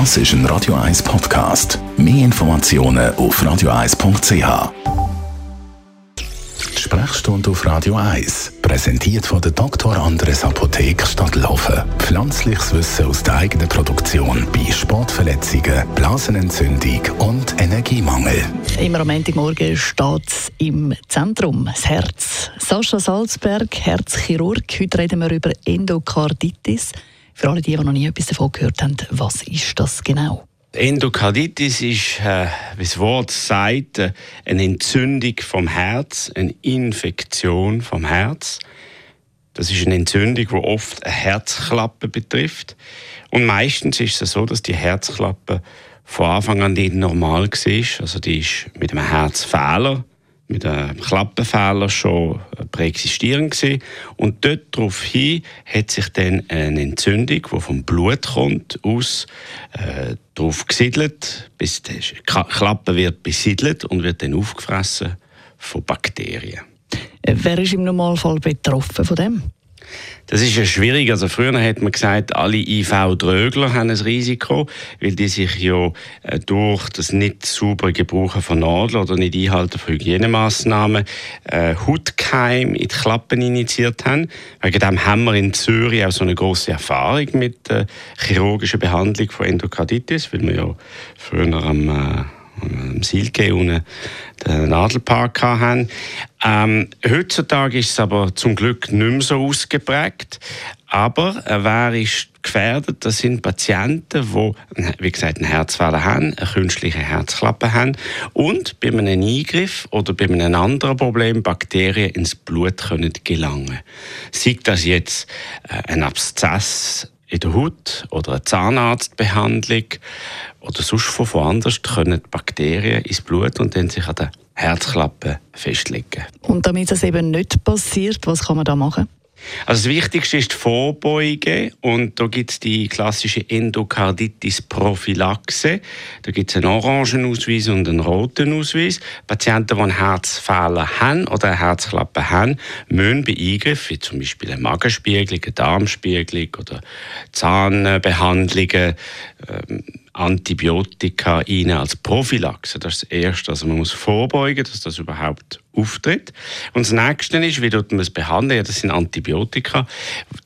Das ist ein Radio 1 Podcast. Mehr Informationen auf radio1.ch. Die Sprechstunde auf Radio 1, präsentiert von der Dr. Andres Apotheke Stadtlaufen. Pflanzliches Wissen aus der eigenen Produktion bei Sportverletzungen, Blasenentzündung und Energiemangel. Immer am Montagmorgen steht es im Zentrum, das Herz. Sascha Salzberg, Herzchirurg. Heute reden wir über Endokarditis. Für alle, die, die noch nie etwas davon gehört haben, was ist das genau? Endokarditis ist, äh, wie das Wort sagt, äh, eine Entzündung vom Herz, eine Infektion vom Herz. Das ist eine Entzündung, die oft eine Herzklappe betrifft. Und meistens ist es so, dass die Herzklappe von Anfang an nicht normal war. Also die ist mit einem Herzfehler mit einem Klappenfehler schon präexistierend gewesen. Und dort daraufhin hat sich dann eine Entzündung, die vom Blut kommt, aus äh, drauf gesiedelt, bis die Klappe wird besiedelt und wird dann aufgefressen von Bakterien. Wer ist im Normalfall betroffen von dem? Das ist ja schwierig. Also früher hat man gesagt, alle IV-Drögler haben ein Risiko, weil die sich ja äh, durch das nicht saubere Gebrauchen von Nadeln oder nicht Einhalten von Hygienemaßnahmen äh, Hautkeim in die Klappen initiiert haben. Wegen dem haben wir in Zürich auch so eine große Erfahrung mit der chirurgischen Behandlung von Endokarditis, weil wir ja früher am äh, am Silke unten den Nadelpark hatten. Ähm, heutzutage ist es aber zum Glück nicht mehr so ausgeprägt. Aber äh, wer ist gefährdet? Das sind Patienten, die, wie gesagt, einen Herzfehler haben, eine künstliche Herzklappe haben und bei einem Eingriff oder bei einem anderen Problem Bakterien ins Blut können gelangen. Sei das jetzt äh, ein Abszess in der Haut oder eine Zahnarztbehandlung oder sonst von woanders können Bakterien ins Blut und dann sich an der Herzklappe festlegen. Und damit das eben nicht passiert, was kann man da machen? Also das Wichtigste ist die Vorbeuge und da gibt es die klassische Endokarditis-Prophylaxe. Da gibt es einen orangen Ausweis und einen roten Ausweis. Patienten, die einen Herzfehler haben oder eine Herzklappe haben, müssen bei Eingriffen, wie zum Beispiel eine Magenspiegelung, eine Darmspiegelung oder Zahnbehandlungen, ähm, Antibiotika rein als Prophylaxe. Das ist das Erste. Also man muss vorbeugen, dass das überhaupt auftritt. Und das Nächste ist, wie man es behandeln. Ja, das sind Antibiotika.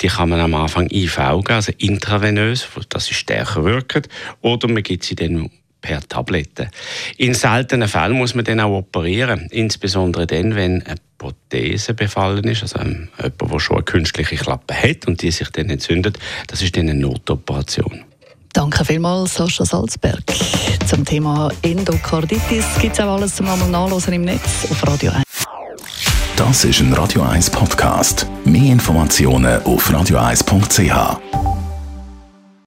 Die kann man am Anfang IV geben, also intravenös, dass sie stärker wirken. Oder man gibt sie dann per Tablette. In seltenen Fällen muss man dann auch operieren, insbesondere dann, wenn eine Prothese befallen ist, also jemand, der schon eine künstliche Klappe hat und die sich dann entzündet, das ist dann eine Notoperation. Danke vielmals, Sascha Salzberg. Zum Thema Endokarditis gibt es auch alles zum Namen Nachlesen im Netz auf Radio 1. Das ist ein Radio 1 Podcast. Mehr Informationen auf radio1.ch.